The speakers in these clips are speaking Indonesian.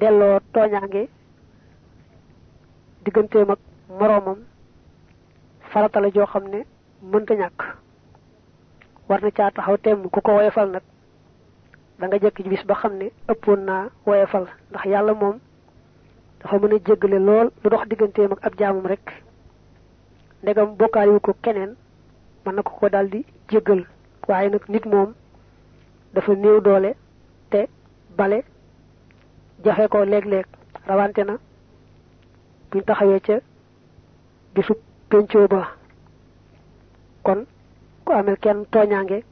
delloo tooñaange digganteem ak moroomam farata la joo xam ne mënta ñàkk. War na caa taxaw temm ku ko woyefal nag da nga jekk ci bis ba xam ne ëppoon naa woyefal ndax yàlla moom dafa mën a lool lu dox digganteem ak ab jaamam rek. Ndegam bokkaaliwu ko keneen mën na ko ko daal di nag nit moom dafa néew doole te bale jafe ko léeg-léeg rawante na. Buñ taxawee ca bisu pencoo ba. Kon ku amel kenn tooñaange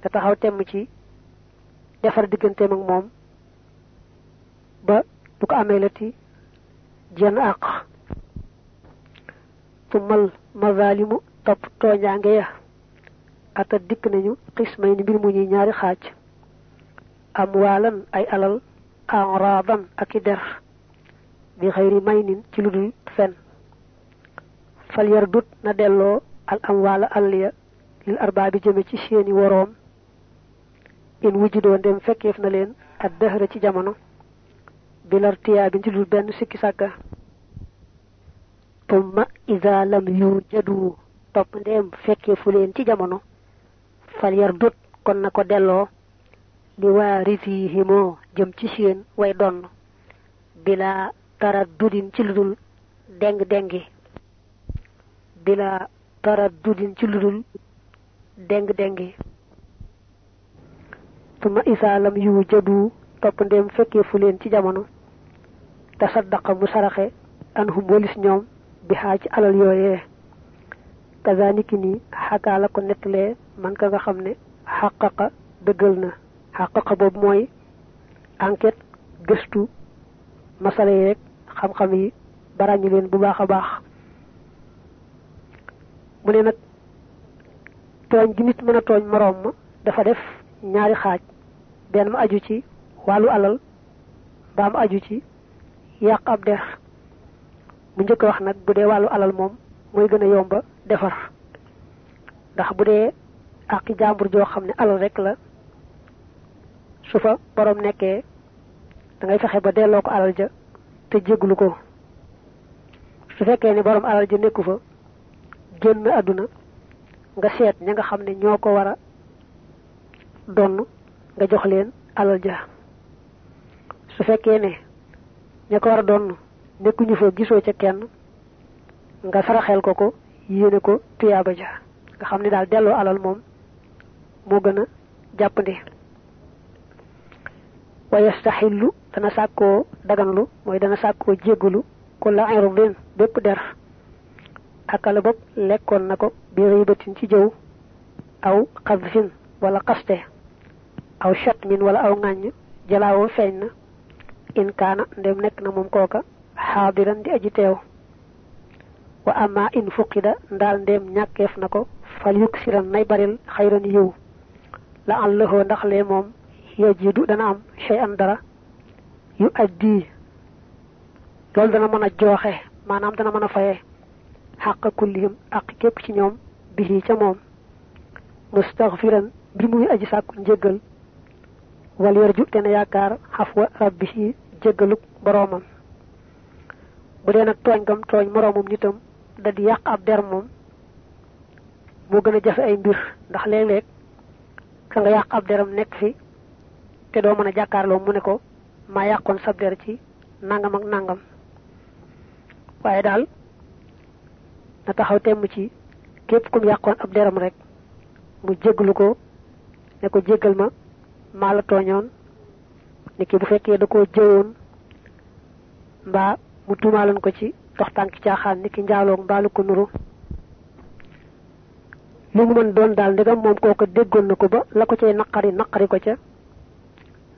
te taxaw temm ci defar digganteem ak moom ba du ko amee lati jenn àq. Tumal mazalimu topp tooñaange ya. Ata dikk nañu xismay ni mbir mu ñuy ñaari xaaj. Am waalan ay alal enradan ak der bi xëyri maynin ci lu dul fen fal yar dut na delloo al am waala alliya lil arbaabi jëme ci seeni woroom in wujjidoo ndem fekkeef na leen ak dëhëra ci jamono bilar tiyaa bi ci dul benn sikki sàkka tumma ida lam yu jadu topp ndem fekkeefu ci jamono fal yar dut kon na li waarisihimoo jëm ci seen way donn bila tara dudin ci ludul deng dengi bila tara dudin ci ludul deng dengi tuma isaalam yu jadu topp ndem fekkee fu leen ci jamono. Tasaddaqa mu saraxe anhum walis ñoom bi xaa ci alal yooyee kazaniki ni ko nettalee man ka nga na xaqaqa boobu mooy enquête gëstu masala yi rek xam-xam yi barañu leen bu baax a baax. Mu ne nag gi nit mën a tooñ moroom ma dafa def ñaari xaaj. Benn ma aju ci wàllu alal mbaa mu aju ci yàq ab der. Mu njëkk wax nag bu dee wàllu alal moom mooy gën a yomba defar. Ndax bu dee àqi jàmbur joo xam ne alal rek la su fa borom nekkee da ngay fexe ba delloo ko alal ja te jégglu ko. Su ne borom alal ja nekku fa génn àdduna nga seet ña nga xam ne ñoo ko war a donn nga jox leen alal ja. Su ne ña ko war a donn nekkuñu fa gisoo ca kenn nga saraxel ko ko yéene ko tuyaaba ja. Nga xam ne daal delloo alal moom moo gën a wa yastaxillu dana sàkkoo daganlu mooy dana sàkkoo jéggalu ku la irdin bépp der akala bopp lekkoon na ko bi ribatin ci jëw aw xadfin wala xaste aw chatmin wala aw ŋàññ jalaawoo feeñ na in kaana ndem nekk na moom kooka xaadiran di aji teew wa ama in fuqida ndaal ndem ñàkkeef na ko fal yuk siran nay baril xayran yiw la allahoo ndax lee yajidu dana am shay an dara yu addi loolu dana mën a jooxe maanaam dana mën a faye xàq kullihim ak képp ci ñoom bihi ca moom. Mustaghfiran bi muy aji sàkku njéggal wal yarju te na yaakaar xafwa rabbihi jéggaluk boroomam. Bu dee nag tooñ gam tooñ moroomam nitam da di yàq ab der moom ay mbir. Ndax ka nga ab deram nekk fi te doo mën a jàkkaarloo mu ne ko maa yàqoon sab der ci nangam ak nangam. Waaye daal na taxaw temm ci képp kum yàqoon ab deram rek mu jéggalu ko ne ko jéggal ma maa la tooñoon. Ni ki bu fekkee da koo jëwoon mbaa mu tuumaaloon ko ci dox tànk caaxaan ni ki njaaloog ko nuru. Mu ndegam moom kooko déggoon na ko ba la ko cay naqari naqari ko ca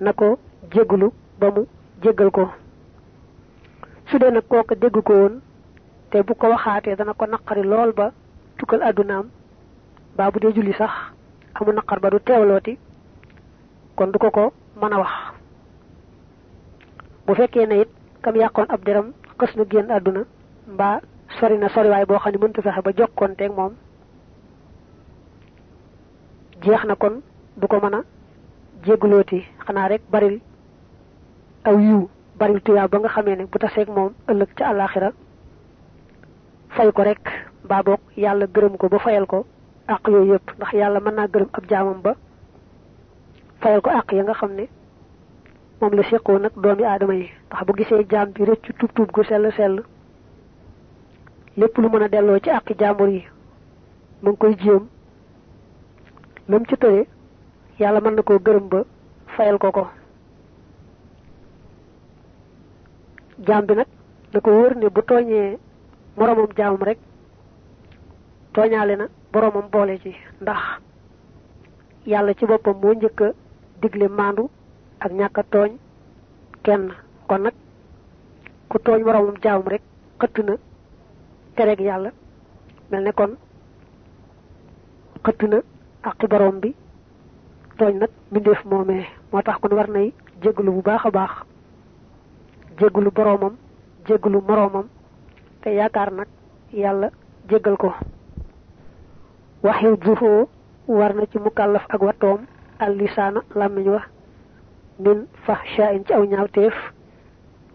na ko jéggalu ba mu jéggal ko. Su dee nag kooka dégg ko woon te bu ko waxaatee dana ko naqari lool ba tukkal àddunaam bu dee julli sax amu naqar ba du teewlooti kon du ko ko mën a wax. Bu fekkee ne it kam yàqoon ab deram xës na génn àdduna mbaa sori na soriwaay boo xam ne mënta fexe ba kon du ko jégglooti xanaa rek baril aw yiw bari tuyaa ba nga xamee ne bu taseeg moom ëllëg ca àllaaxira fay ko rek mbaa boog yàlla gërëm ko ba fayal ko àq yooyu yëpp. Ndax yàlla mën naa gërëm ab jaamam ba fayal ko àq ya nga xam ne moom la séqoo nag doomi aadama yi. Ndax bu gisee jaam bi tub tub gu sell sell lépp lu mën a delloo ci àqi yi mu ngi koy lam ci yàlla mën na koo gërëm ba fayal ko ko. Jaam bi nag da wóor ne bu tooñee moromam jaamam rek tooñaale na boromam ci ndax yàlla ci boppam moo njëkk a digle maandu ak ñàkk a tooñ kenn. Kon nag ku tooñ moromam jaamam rek xëtt na kon xëtt na aqi borom bi tooñ nag mbindeef moomee. Moo tax kon war nay jégalu bu baax a baax. Jégalu boromam jégalu moroomam. Te yaakaar nag yàlla ko. Jufoo war na ci mukallaf ak watoom al làmmiñ wa. Min fahshain ci aw ñaawteef.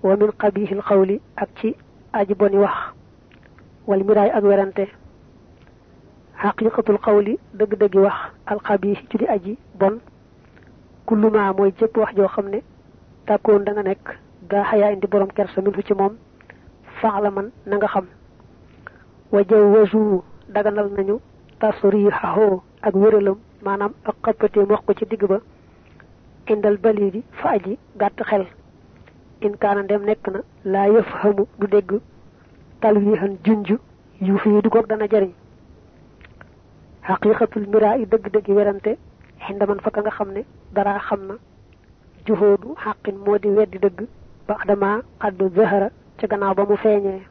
Wa min qabihil xawli ak ci aji boni wax. Wal miraay ak werante xaqiqatul xawli dëgg-dëggi wax alxabih ci di aji bon. Kulluma mooy jëpp wax joo xam ne tàkkoon da nga nekk gaa xayaa indi borom kersa min ci moom. Faala man na nga xam. Wa daganal nañu tasrihaho ak wéralam maanaam ak xappateem wax ko ci digg ba. Indal bali bi fa aji gàtt xel. In kaana ndem nekk na laa yëf xamu du dégg. Talwihan junj yu fii du goog dana jariñ xaqiqatul miraa yi dëgg-dëggi werante xindaman fa ka nga xam ne dara xam na. Juhoodu xaqin moo di weddi dëgg ba dama xaddu zahara ca gannaaw ba mu feeñee.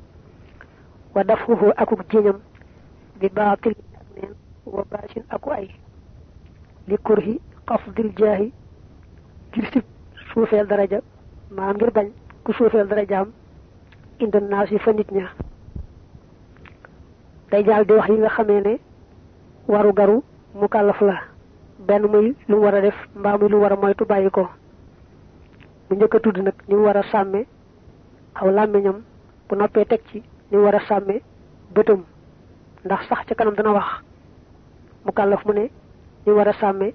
Wa dafuhu akuk jiñam bi baatil wa baasin aku ay. Li kurhi xafdil jaahi ngir sib suufeel daraja maa ngir bañ ku suufeel darajaam inda naas fa nit ña. Day jaal di wax yi nga xamee waru garu mu kàllaf la. Benn muy lu mu war a def mbaa muy lu war a moytu bàyyi ko. Bu a tudd nag ni mu war a sàmme aw làmmiñam bu noppee teg ci ni mu war a ndax sax ca kanam dana wax mu kàllaf mu ne ni mu war a sàmme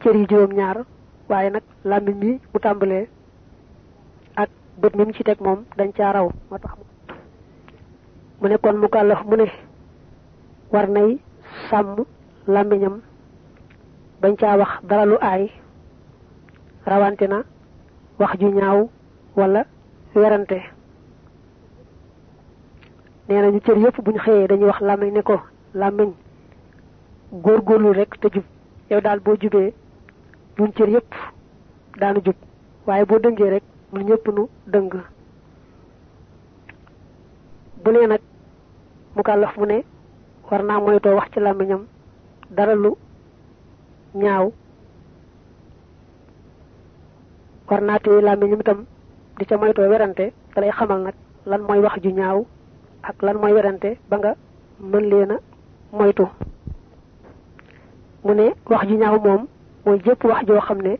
cër yi juróom ñaar nag làmmiñ mi mu tàmbalee ak mi ci teg moom dañ caa raw. Mu ne kon mu kàllaf mu ne war sàmm làmmiñam bañ caa wax dara lu aay rawante na wax ju ñaaw wala werante. Nee nañu cër yëpp buñ xëyee dañuy wax làmmiñ ne ko làmmiñ góorgóorlu rek te jub. Yow daal boo jubee ñun cër yëpp daanu jub. Waaye boo dëngee rek mun ñëpp nu dëng. Bu nee nag mu kàllaf mu ne war naa moytoo wax ci làmmiñam dara lu ñaaw. War naa téye làmmiñam itam di ca moytoo werante da lay xamal nag lan mooy wax ju ñaaw ak lan mooy werante ba nga mën leen a moytu. Mu ne wax ju ñaaw moom mooy jëpp wax joo xam ne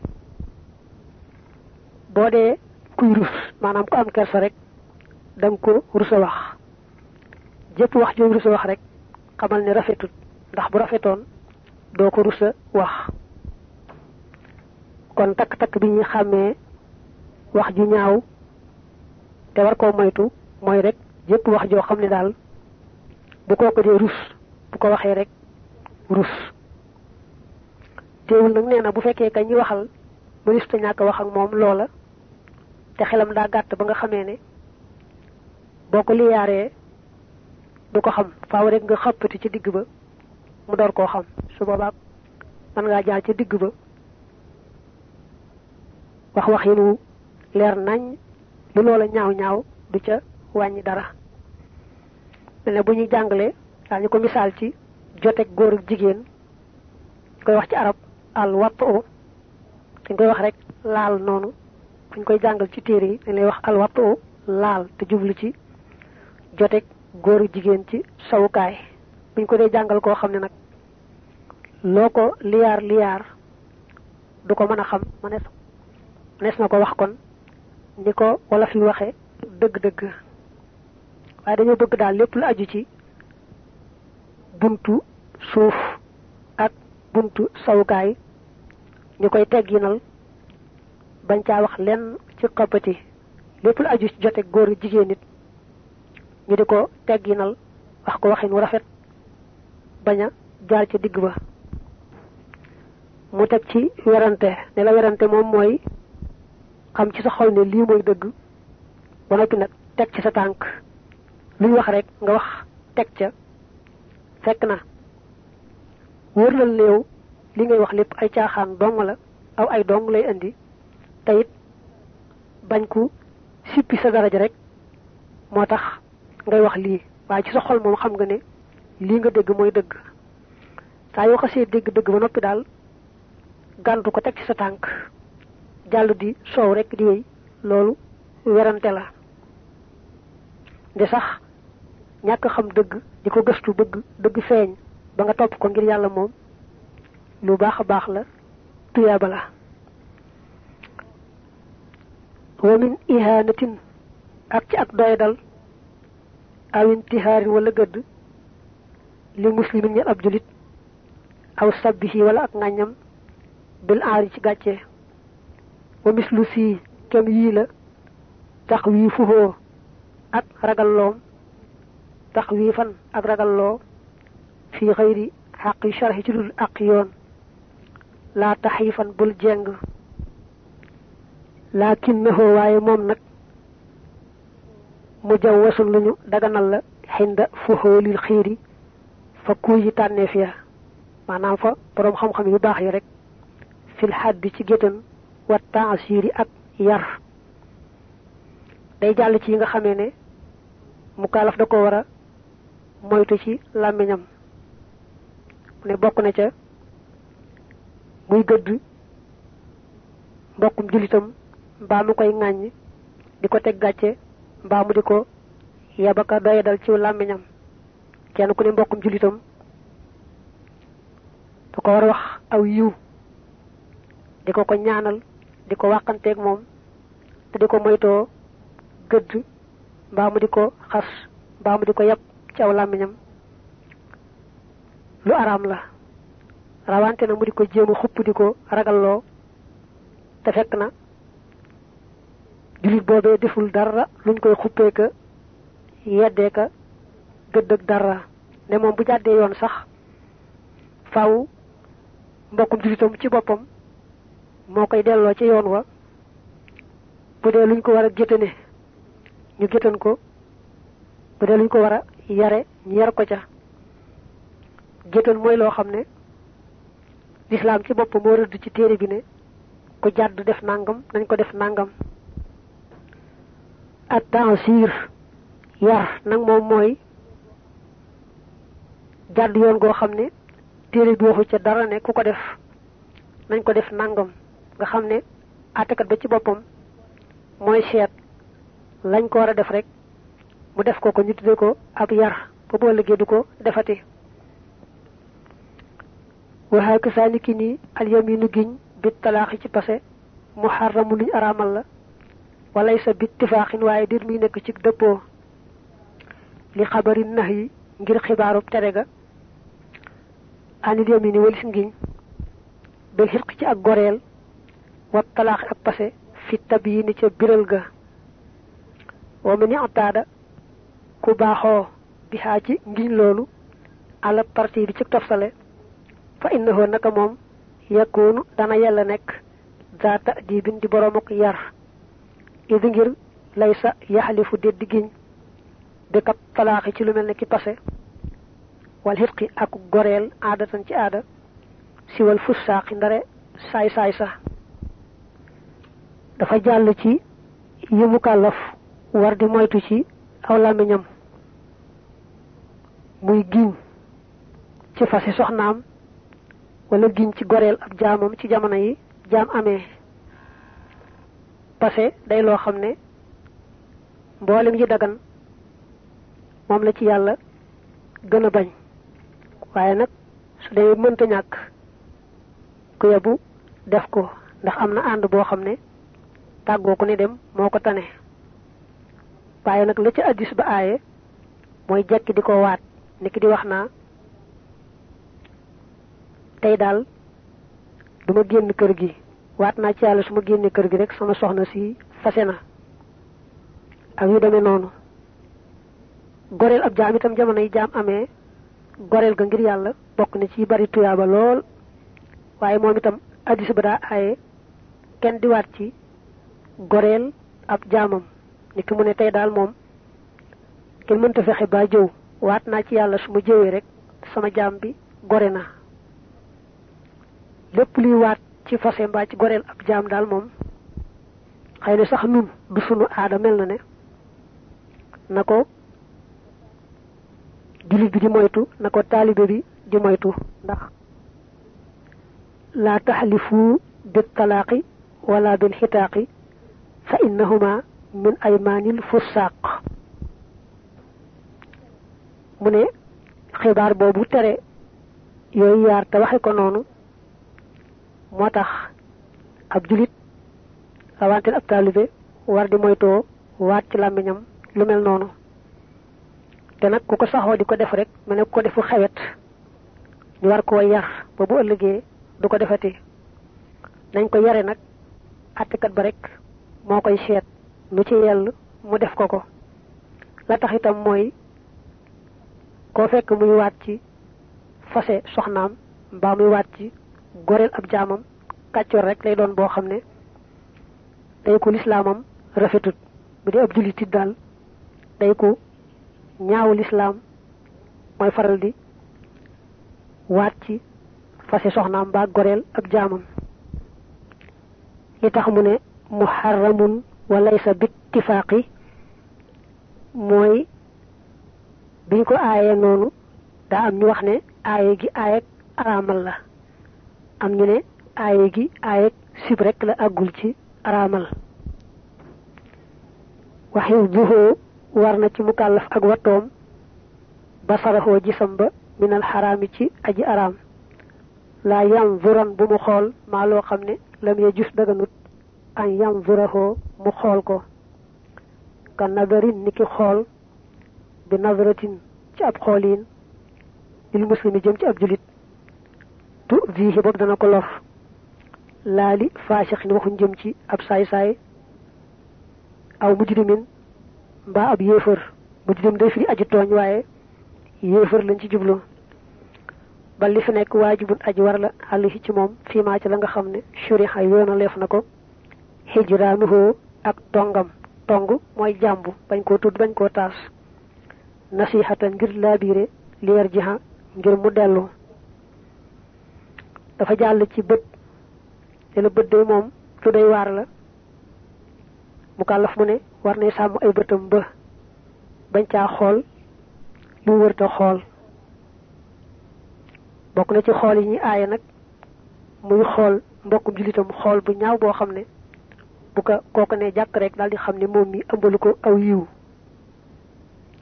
boo dee kuy rus maanaam ku am kersa rek da nga ko rus a wax. Jëpp wax joo rus a wax rek xamal ne rafetut ndax bu rafetoon doo ko rus a wax. Kon takk-takk bi ñuy xàmmee wax ju ñaaw te war koo moytu mooy rek jëpp wax joo xam ne daal bu kooku dee rus bu ko waxee rek rus. Teewul nag nee na bu fekkee ka ñi waxal mënis ta ñàkk wax ak moom loola te xelam daa gàtt ba nga xamee ne boo ko liyaaree du ko xam. Faaw rek nga xëppati ci digg ba mu door koo xam. Su boobaa mën ngaa jaar ci digg ba. Wax wax yi nu leer nañ lu loola ñaaw ñaaw du ca wàññi dara. Mel ne bu ñuy jàngale ko misaal ci joteeg góor ak jigéen. Koy wax ci arab al watt o dañ koy wax rek laal noonu. Buñ koy jàngal ci téere yi dañ lay wax al watt o laal te jublu ci joteeg góor ak jigéen ci sawukaay. Buñ ko dee jàngal koo xam ne nag loo ko liyaar liyaar du ko mën a xam mënees mënees na ko wax kon ni ko wala fi waxe dëgg-dëgg. Waaye dañoo bëgg daal lépp aju ci buntu suuf ak buntu sawukaay ñu koy tegginal bañ caa wax lenn ci xoppati lépp lu aju ci jote jigéen nit ñu di ko tegginal wax ko waxin wu rafet bañ a jaar ca digg ba. Mu teg ci werante ne la werante moom mooy xam ci sa xol ne lii mooy dëgg ba noppi nag teg ci sa tànk. Luñ wax rek nga wax teg ca. Fekk na wóor na li ngay wax lépp ay caaxaan dong la aw ay dong lay indi. Te it bañ ku sippi sa daraja rek moo tax ngay wax lii. Waaye ci sa xol moom xam nga ne lii nga dégg mooy dëgg. Saa yoo xasee dégg dëgg ba noppi daal gàntu ko teg ci sa tànk. Jàll di soow rek di wéy. Loolu werante la. De sax ñàkk xam dëgg di ko gëstu bëgg dëgg feeñ ba nga topp ko ngir yàlla moom lu baax a la tuyaaba la. Wa min ihaanatin ak ci ak doydal aw intihaarin wala gëdd li muslimin ñel ab julit aw sabbihi wala ak ŋàññam bil aari ci gàcce. Wa mislu sii kem yii la tax wii fuhoo ak ragalloom tax wii fan ak ragalloo fii xëyri xaqi sharhi ci dul ak yoon. Laa taxifan bul jeng. Lakinnahu waaye moom nag mu jaw wasul luñu daganal la xinda fuhoolil xiiri fa kuy yi tànneef ya. Maanaam fa boroom xam-xam yu baax yi rek fil xaddi ci ak yar. Day jàll ci yi nga xamee ne mu da ko war moytu ci ne bokk na ca muy gëdd mbokkum julitam mbaa mu koy di ko teg mbaa mu di ko yabaka doyadal ci làmmiñam kenn ku ne mbokkum julitam da ko war wax aw yiw di ko ñaanal di ko wàqanteeg moom te di ko moytoo gëdd mbaa mu ci aw làmmiñam. Lu araam la rawante na mu di ko jéem a xupp di ko ragalloo te fekk na julit boobee deful dara luñ koy xuppee ka yeddee ka gëdd ak dara. Ne moom bu jàddee yoon sax faaw mbokkum julitam ci boppam moo koy delloo ci yoon wa. Bu dee luñ ko war a géttane ñu géttan ko. Bu dee luñ ko war a yare ñu yar ko ca. Géttan mooy loo xam ne lislaam ci boppam moo rëdd ci téere bi ne ku jàdd def nangam nañ ko def nangam ak tansir yar nag moom mooy jàdd yoon goo xam ne bi waxu dara ne ku def nañ ko def nangam. Nga xam ne àttekat ba ci boppam mooy seet lañ ko war a def rek mu def ko ko ñu ko yar du ko defati. Waxaa ka saa niki nii alyaminu giñ bi talaaxi ci pase muharramu la walay sa bit tifaaxin waaye dir muy nekk ci dëppoo li xabari nax ngir xibaarub tere ga anil yamini walis ngiñ bil xirq ci ak goreel wa talaaxi ak pase fi tab yi ni ca biral ga wa mu ni ataada ku baaxoo bi xaa ci ngiñ loolu àla parti bi ci toftale fa innahu naka moom yakunu dana yàlla nekk zaata di bin di boromuk yar idi ngir lay sa yaxalifu déddi giñ bi kat talaaxi ci lu mel ne ki pase wal xitqi ak goreel aadatan ci aada. Si wal fussaaqi ndare saay saay sa dafa jàll ci yi kàllaf war di moytu ci aw làmmiñam. Muy giñ ci fasi soxnaam wala giñ ci goreel jaamam ci jamono yi jaam amee pase day loo xam ne mboolem yi dagan moom la ci yàlla gën a bañ. Waaye nag su dee mënta ñàkk ku yebu def ko ndax am na ànd boo xam ne ku ne dem moo ko tane. Waaye nag la ca addis ba aaye mooy jekki di ko waat niki di wax naa tey daal duma génn kër gi waat naa ci yàlla su ma kër gi rek sama soxna si fase na. ak yu demee noonu. goreel ab jaam itam jamono yi jaam amee goreel ga ngir yàlla bokk na ci bari tuyaaba lool. waaye moom itam addis ba daa aaye di ci ab jaamam. ni ki mu ne tey daal moom kenn mënta fexe ba jëw. waat naa ci yàlla su rek sama jaam bi gore na ci fase mbaa ci goreel ab jaam daal moom xëy na sax nun du sunu aada mel na ne na ko julit bi di moytu na ko taalibe bi di moytu ndax laa taxlifu bil talaaqi wala bil xitaaqi fa innahuma min aymaanil fusaaq mu ne xibaar boobu tere yooyu yaar te waxe ko noonu moo tax ab julit rawanteel ab taalibe war di moytoo waat ci làmmiñam lu mel noonu. Te di ko def rek ku ko defu xewet ñu war koo yar ba bu ëllëgee du ko defati. Nañ ko yare nag àttekat ba rek moo koy seet lu ci yell mu def ko ko. La tax itam fekk muy ci fase soxnaam mbaa muy waat ci goreel ab jaamam kàccoor rek lay doon boo xam ne day ko lislaamam rafetut. Bu dee ab jullitit daal day ko ñaawu lislaam mooy faral di waat ci fase soxnaam mbaa goreel ab jaamam. Li tax mu ne muharramun wa laysa bittifaaqi mooy biñ ko noonu daa am ñu wax ne aaye gi la am ñu ne aaye gi aayeg sib rek la àggul ci araamal. Waxiw duhoo war na ci mukallaf ak wattoom. Basaraxoo gisam ba minal xaraami ci aji araam. Laa yam vuran bu mu xool maa loo xam ne lam ye jus daganut an yam vuraxoo mu xool ko. Ka nadarin ni ki xool bi nadaratin ci ab xooliin lil muslimi jëm ci ab julit. Tu viihi boog dana ko lor laali faasixin waxuñ jëm ci ab saay-saay aw mujrimin mbaa ab yéefër mujrim day firi aji tooñ waaye yéefër lañ ci jublu. Ba li fi nekk waajibun aji war la xàll ci moom fii maa ci la nga shuriha ak tongam tong mooy jàmbu bañ koo tudd bañ koo taas. Nasihatan ngir laabiire lier jiha ngir mu dafa jàll ci bët. Te la bët day moom lu day waar la. Mu kàllaf mu ne war nay sàmm ay bëtam ba bañ caa xool lu wërta xool. Bokk na ci xool yi ñuy aaye nag muy xool mbokkum jullitam xool bu ñaaw boo xam ne bu ko kooku ne jàkk rek daal di xam ne moom mi ëmbalu ko aw yiw.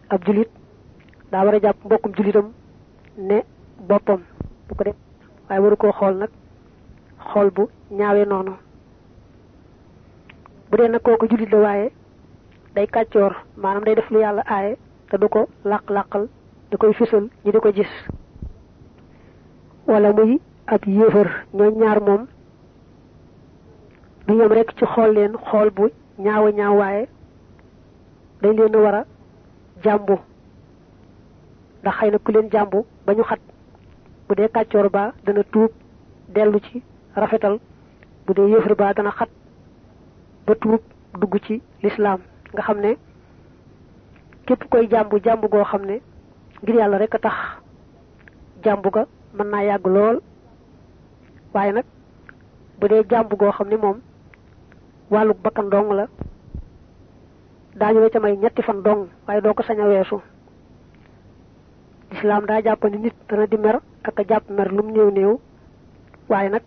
Ab jullit daa war a jàpp mbokkum jullitam ne boppam bu ko def waaye waru koo xool nag xool bu ñaawee noonu. Bu dee nag kooku jullit la waaye day kàccoor maanaam day def lu yàlla aaye te du ko làq-làqal da koy fisal ñi di ko gis. Wala muy ab yéefar ñooy ñaar moom du yem rek ci xool leen xool bu ñaawa ñaaw waaye dañ leen war a jàmbu. Ndax xëy na ku leen jàmbu ba ñu xat bu dee kàccoor ba dana tuub dellu ci rafetal. Bu dee yéefar ba dana xat ba tuub dugg ci lislaam nga xam ne képp koy jàmbu jàmbu goo xam ne ngir yàlla rek a tax jàmbu ga mën naa yàgg lool. Waaye nag bu dee goo xam ne moom dong la daañu la ca may ñetti fan dong waaye doo ko sañ lislaam daa jàpp ni nit dana di mer ak a jàpp mer lum néew néew. Waaye nag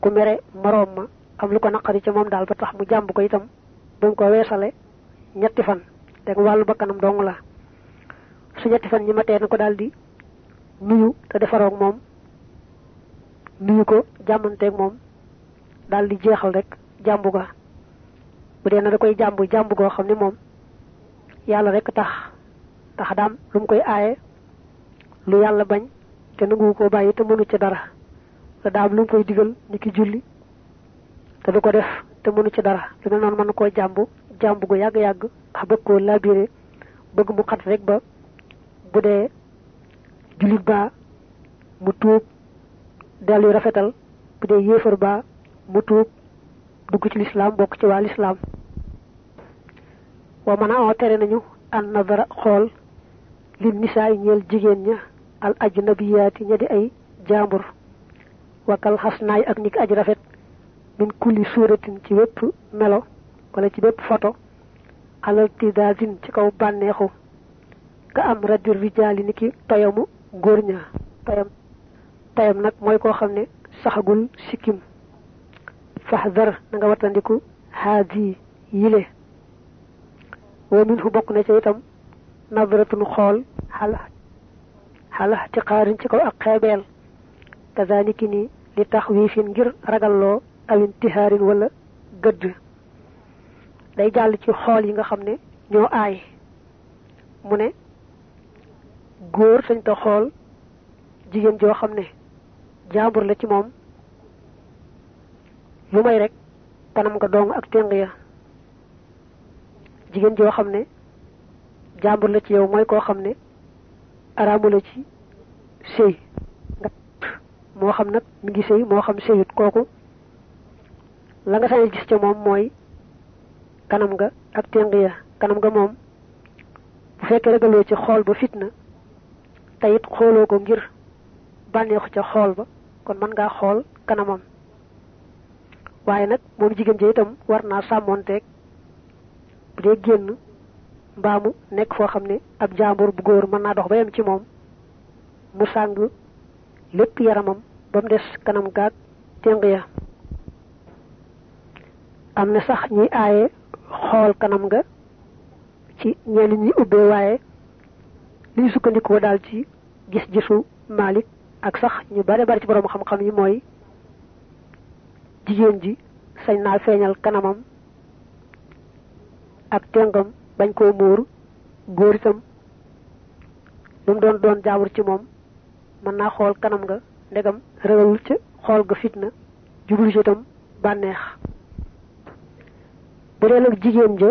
ku mere moroom ma am lu ko naqari ca moom daal ba tax mu jàmb ko itam ba mu ko weesale ñetti fan. Dégg wàllu bakkanam dong la. Su ñetti fan ñi ma ko daal nuyu te defaroog moom nuyu ko jàmmanteeg moom daal di jeexal rek jàmbu ga. Bu dee na da koy jàmbu jàmbu goo xam ne moom yàlla rek tax tax daam lu koy aaye lu yàlla bañ te nangu ko bàyyi te mënu ci dara. La daam lu koy digal ni ki julli te du ko def te mënu ci dara. Lu mel noonu mën koo jàmbu jàmbu gu yàgg-yàgg ndax bëgg koo labiré bëgg mu xat rek ba bu dee jullit baa mu tuub rafetal bu dee yéefar baa mu tuub dugg ci lislaam bokk ci waa lislaam. Wa mën a tere nañu an nadara xool li nisaay ñeel jigéen ña al ajnabiyaati ña di ay jaambur. Wakal xasnaay ak niki aj min kulli suuratin ci wépp melo wala ci bépp photo alal tidaazin ci kaw bànneexu. Ka am raddi rijaali niki toyamu góor ña. Toyam toyam nag mooy koo xam ne saxagul sikkim. Fahdar na nga wattandiku haadi yile. Wa min fu bokk na ca itam nadratun xool xala ci xaarin ci kaw ak xeebeel kazaniki ni li tax wiifin ngir ragalloo awin tihaarin wala gëdd day jàll ci xool yi nga xam ne ñoo aay mu ne góor sañ ta xool jigéen joo xam ne jaambur la ci moom lu may rek kanam nga dong ak téng ya jigéen joo xam ne jaambur la ci yow mooy koo xam ne la ci sëy. Nga moo xam nag mi ngi sëy moo xam sëyut. Kooku la nga sañ gis ca moom mooy kanam nga ak téng ya. Kanam nga moom bu fekkee ragaloo ci xool ba fitna te it xooloo ko ngir bànneexu ca xool ba kon mën ngaa xool kanamam. Waaye nag moom jigéen ji itam war sàmmoonteeg bu dee génn mbaamu nekk foo xam ne ab jaambur bu góor mën naa dox ba yem ci moom. mu sàng lépp yaramam ba mu des kanam gaag téng ya. am na sax ñuy aaye xool kanam nga ci ñenn ñi ubbee waaye liy sukkandikoo daal ci gis-gisu Malik ak sax ñu bare bari ci borom xam-xam yi mooy jigéen ji sañ naa feeñal kanamam ak tengam bañ koo muur góor itam lu mu doon doon jaabur ci moom mën naa xool kanam nga ndegam ragalul ca xool ga fitna jublu ci itam bànneex. Bu dee nag jigéen ja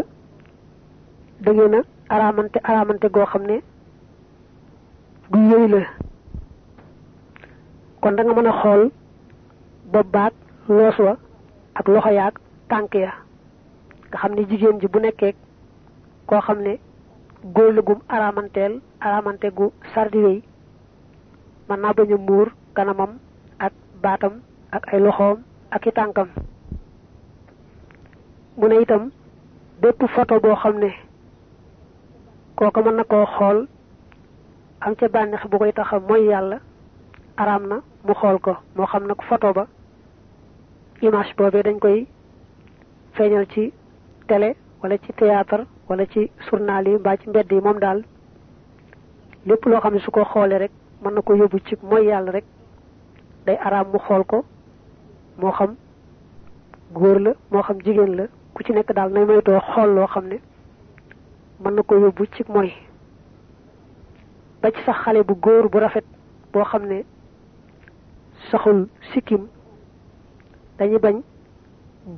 da ngeen a araamante araamante goo du yëy la. Kon da nga ak loxo yaag tànk ya. Nga xam ne ji bu koo xam ne góor gum araamanteel araamante gu sardi wéy. Mën naa bañ a muur kanamam ak baatam ak ay loxoom ak i tànkam. Mu ne itam bépp photo boo xam ne kooka mën na koo xool am ca bànneex bu koy taxa mooy yàlla araam na mu xool ko. Moo xam nag photo ba image boobee dañ koy feeñal ci télé wala ci théâtre wala ci journal yi mbaa ci mbedd yi moom daal lépp loo xam ne su ko xoolee rek mën na ko yóbbu ci mooy yàlla rek. Day araam mu xool ko moo xam góor la moo xam jigéen la ku ci nekk daal nay moytoo xool loo xam ne mën na ko yóbbu ci mooy. Ba ci sax xale bu góor bu rafet boo xam ne saxul sikkim dañuy bañ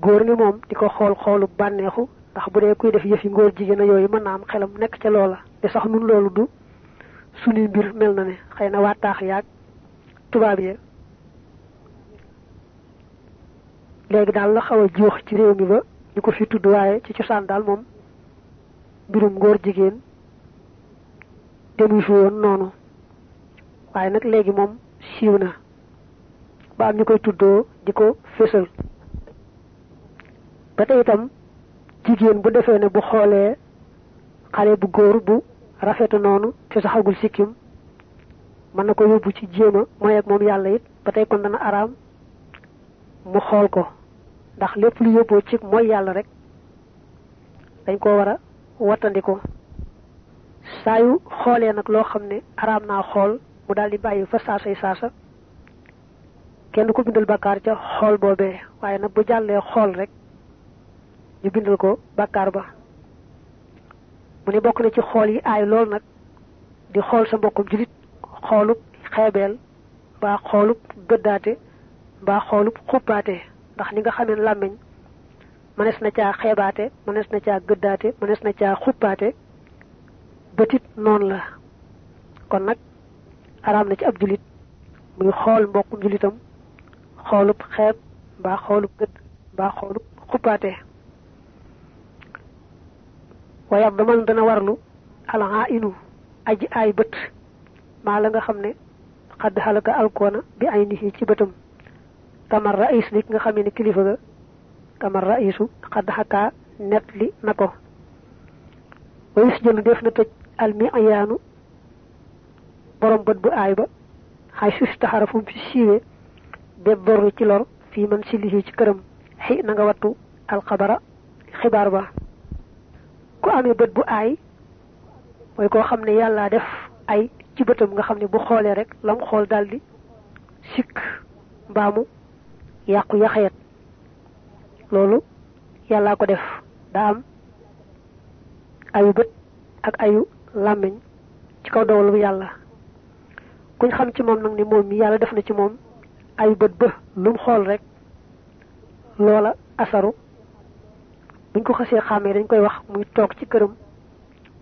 góor ni moom di ko xool xoolu bànneexu ndax bu dee kuy def yëfi ngóor jigéen yooyu mën naa am xelam nekk ca loola. te sax nun loolu du suñuy mbir mel na ne xëy na waa taax yaag tubaab ya. léegi daal la xaw a juux ci réew mi ba ñu ko fi tudd waaye ci cosaan daal moom mbirum ngóor jigéen demuy fi woon noonu. waaye nag léegi moom siiw na ba am ñu koy tuddoo di ko fésal. ba tey itam jigéen bu defee ne bu xoolee xale bu góor bu rafetu noonu te saxagul sikkim mën na ko yóbbu ci jéema mooy ak moom yàlla it ba tey kon dana araam mu xool ko ndax lépp lu yóbboo ci mooy yàlla rek dañ ko war a wattandiku saa yu xoolee nag loo xam ne araam naa xool mu daal di bàyyi fa saasay saasa kenn bindal bakkaar ca xool boobee waaye nag bu jàllee xool rek ñu bindal ko bàkkaar ba. mu ne bokk na ci xool yi aay lool nag di xool sa mbokkum julit xoolub xeebeel mbaa xoolub gëddaate mbaa xoolub xuppaate. ndax ni nga xamee làmmiñ mënees na caa xeebaate mënees na caa gëddaate mënees na caa xuppaate bëtit noonu la. kon nag araam na ci ab julit muy xool mbokkum julitam xoolub xeeb xoolub gëdd xoolub xuppaate waaye dama dana warlu alaa inu aji ay bët. Maa la nga xam ne xadd xalaka alkoona bi ay nit ci bëtam. Kamar raïs li nga xam ne kilifa ga kamar raïsu xadd xakaa net li na ko. Wayus jëlu def na tëj almi ayaanu borom bët bu aay ba xay sus taxara fu mu fi siiwee be dorru ci lor fii man si lisi ci këram. Xi na nga wattu alxabara xibaar ba ku amee bët bu aay mooy koo xam ne yàlla def ay ci bëtam nga xam ne bu xoolee rek lam xool daldi sikk mbaamu yàqu yaxeet. Loolu yàllaa ko def. Daa am ayu bët ak ayu làmmiñ ci kaw dogalu yàlla. Kuñ xam ci moom nag ni moom mi yàlla def na ci moom ayu bët ba lu mu xool rek loola asaru buñ ko xasee xàmmee dañ koy wax muy toog ci këram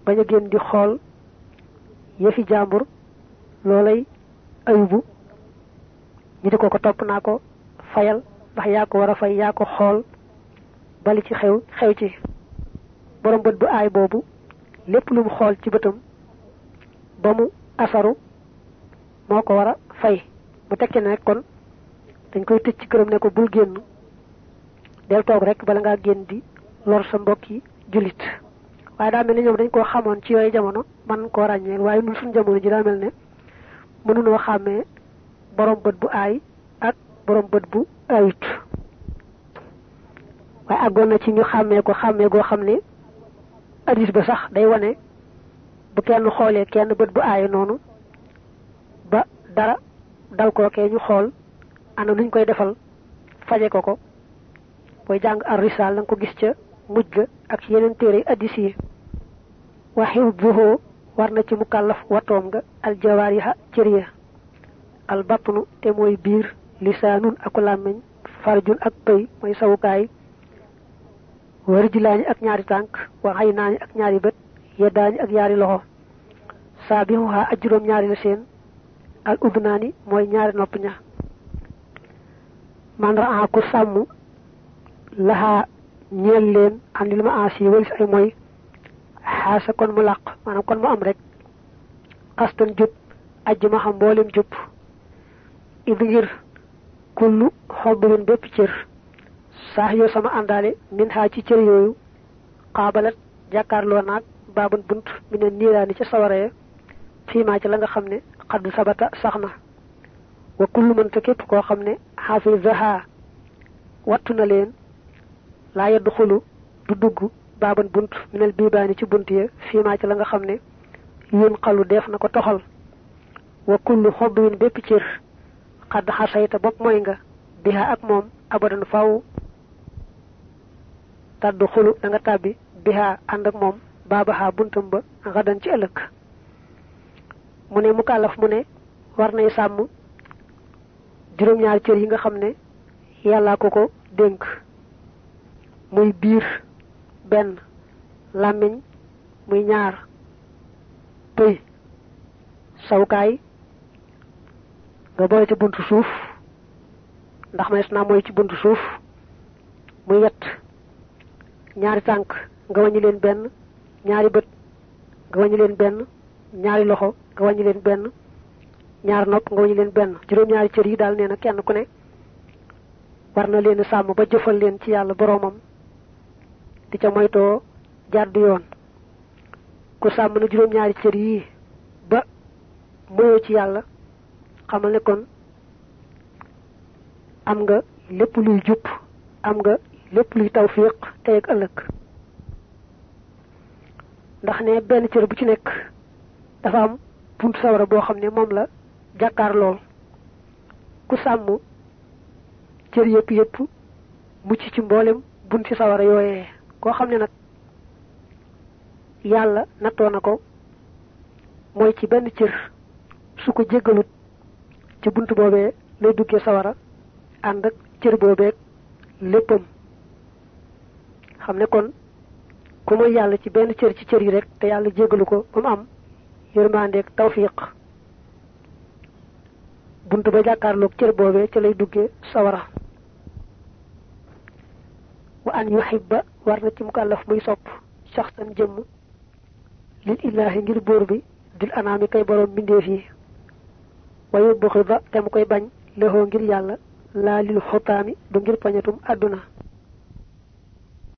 bañ a génn di xool yëfi jàmbur loolay ayubu. Ñu di ko ko topp naa ko fayal ndax yaa ko war a fay yaa ko xool bali ci xew xew ci borom bët bu aay boobu lépp lu mu xool ci bëtam ba mu asaru moo ko war a fay. Mu tekki ne kon dañ koy tëj ci këram ne ko bul génn del toog rek bala ngaa génn di lor sa mbokki jullit. Waaye daa mel ne ñoom dañ koo xamoon ci yooyu jamono man koo ràññeel waaye ñun suñu jamono ji daa mel ne mënunoo xàmmee borom bët bu aay ak borom bët bu ayut. Waaye àggoon na ci ñu xàmmee ko xàmmee goo xam ne addis ba sax day wane bu kenn xoolee kenn bët bu aay noonu ba dara dal kookee ñu xool ana nuñ koy defal faje ko ko. Booy jàng ar risaal nga ko gis ca mujj ak ci yeneen téere addis yi. Waxiw buhoo war na ci mukallaf watoom nga aljawaariha cër ya albatnu te mooy biir lisaanun ak làmmiñ farjun ak pëy mooy sawukaay. Warjilaañi ak ñaari tànk wa xay naañi ak ñaari bët yeddaañi ak ñaari loxo. Saabihuha ak juróom ñaari la seen. Al udnaani mooy ñaari nopp ña. Man raa ku sàmm laxaa ñeel leen andil ma aasi walis ay mooy xaasa kon mu làq maanaam kon mu am rek xastan jub ajj ma xam mboolem jub ngir kullu xobbin bépp cër saax yoo sama àndaale min xaa ci cër yooyu xaabalat jàkkaarloo naag baaban bunt mi ne niiraani ca sawaree fiimaa ci la nga xam ne xaddu sabata sax na wa kullu mënta képp koo xam ne xaafisaha wattu leen laa yeddu xulu du dugg baaban bunt minel biibaani ci bunt ya fiimaa ci la nga xam ne yun xalu def na ko toxal. Wa kullu xobbin bépp cër xadd xasayta bopp mooy nga biha ak moom abadan faw. Tàddu xulu da nga tàbbi biha ànd ak moom baabaxaa buntam ba xadan ci ëllëg. Mu ne mu kàllaf mu war nay sàmm juróom-ñaari cër yi nga ko ko muy biir, benn làmmiñ, muy ñaar, pëy, sawkaay, nga boole ci buntu suuf, ndax ma naa mooy ci buntu suuf, muy yett ñaari tànk, nga wàññi leen benn, ñaari bët, nga wàññi leen benn, ñaari loxo, nga wàññi leen benn ñaar nopp, nga wàññi leen benn. Juróom-ñaari cër yi daal nee na kenn ku ne war na leen sàmm ba jëfal leen ci yàlla boroomam. Di ca moytoo jàdd yoon. Ku sàmm na juróom-ñaari cër yii ba moyoo ci yàlla xamal ne kon am nga lépp luy jub am nga lépp luy tawfiq tey ak ëllëg. Ndax ne benn cër bu ci nekk dafa am buntu sawara boo xam ne moom la jàkkaar lool ku sàmm cër yëpp yëpp mucc ci mboolem bunti sawara yooyee koo xam ne nag yàlla nattoo na ko mooy ci benn cër su ko jéggalut ci bunt boobee lay duggee sawara ànd ak cër boobeeg léppam. Xam kon ku mooy yàlla ci benn cër ci cër yi rek te yàlla jéggalu ko ba mu am yërmandeeg tawfiq. Bunt ba jàkkaarloog cër boobee ca lay duggee sawara wa an yuhibba war na ci mukallaf muy sopp jëmm lil illaahi ngir buur bi dil anaami kay borom mbindeef yi. Wa yubxida te mu koy bañ lexoo ngir yàlla laa lil xutaami du ngir pañatum àdduna